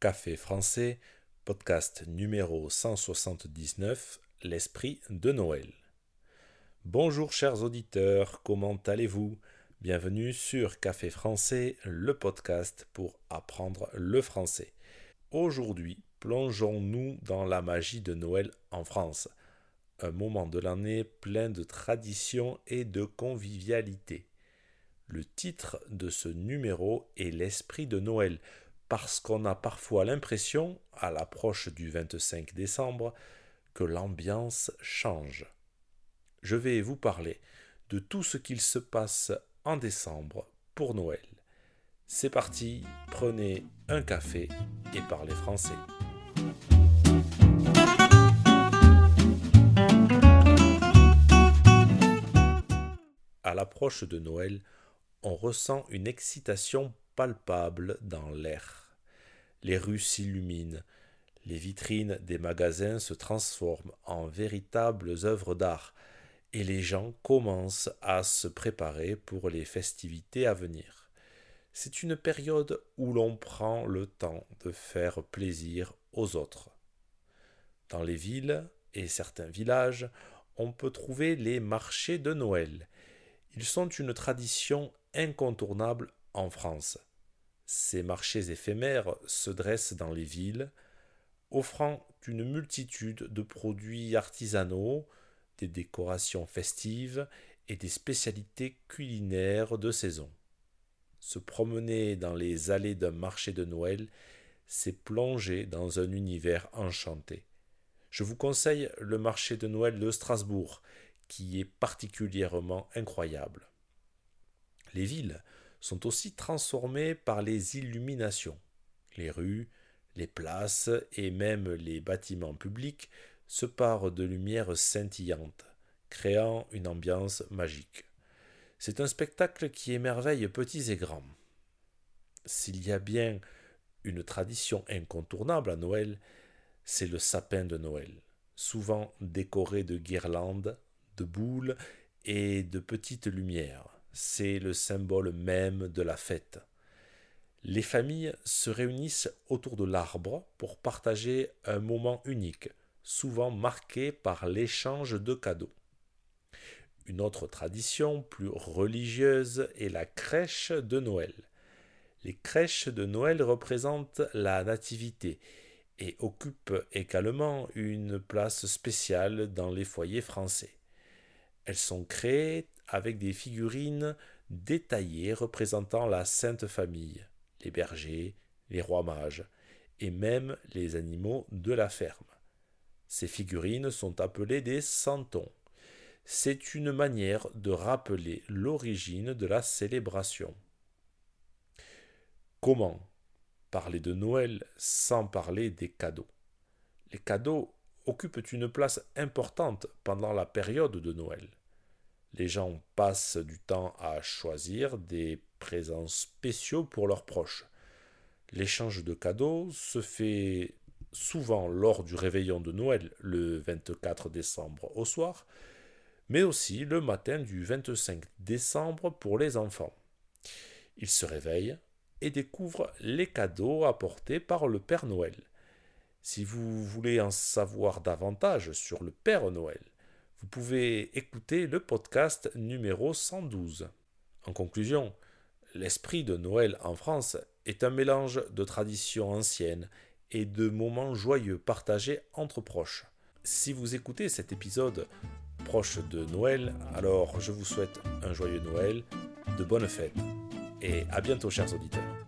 Café français, podcast numéro 179, l'esprit de Noël. Bonjour chers auditeurs, comment allez-vous? Bienvenue sur Café français, le podcast pour apprendre le français. Aujourd'hui, plongeons-nous dans la magie de Noël en France. Un moment de l'année plein de traditions et de convivialité. Le titre de ce numéro est L'esprit de Noël, parce qu'on a parfois l'impression, à l'approche du 25 décembre, que l'ambiance change. Je vais vous parler de tout ce qu'il se passe en décembre pour Noël. C'est parti, prenez un café et parlez français. À l'approche de Noël, on ressent une excitation palpable dans l'air. Les rues s'illuminent, les vitrines des magasins se transforment en véritables œuvres d'art, et les gens commencent à se préparer pour les festivités à venir. C'est une période où l'on prend le temps de faire plaisir aux autres. Dans les villes et certains villages, on peut trouver les marchés de Noël. Ils sont une tradition incontournable en France. Ces marchés éphémères se dressent dans les villes, offrant une multitude de produits artisanaux, des décorations festives et des spécialités culinaires de saison. Se promener dans les allées d'un marché de Noël, c'est plonger dans un univers enchanté. Je vous conseille le marché de Noël de Strasbourg, qui est particulièrement incroyable. Les villes sont aussi transformées par les illuminations. Les rues, les places et même les bâtiments publics se parent de lumière scintillante, créant une ambiance magique. C'est un spectacle qui émerveille petits et grands. S'il y a bien une tradition incontournable à Noël, c'est le sapin de Noël, souvent décoré de guirlandes, de boules et de petites lumières c'est le symbole même de la fête. Les familles se réunissent autour de l'arbre pour partager un moment unique, souvent marqué par l'échange de cadeaux. Une autre tradition plus religieuse est la crèche de Noël. Les crèches de Noël représentent la nativité et occupent également une place spéciale dans les foyers français. Elles sont créées avec des figurines détaillées représentant la Sainte Famille, les bergers, les rois mages, et même les animaux de la ferme. Ces figurines sont appelées des santons. C'est une manière de rappeler l'origine de la célébration. Comment parler de Noël sans parler des cadeaux? Les cadeaux occupent une place importante pendant la période de Noël. Les gens passent du temps à choisir des présents spéciaux pour leurs proches. L'échange de cadeaux se fait souvent lors du réveillon de Noël le 24 décembre au soir, mais aussi le matin du 25 décembre pour les enfants. Ils se réveillent et découvrent les cadeaux apportés par le Père Noël. Si vous voulez en savoir davantage sur le Père Noël, vous pouvez écouter le podcast numéro 112. En conclusion, l'esprit de Noël en France est un mélange de traditions anciennes et de moments joyeux partagés entre proches. Si vous écoutez cet épisode proche de Noël, alors je vous souhaite un joyeux Noël, de bonnes fêtes et à bientôt chers auditeurs.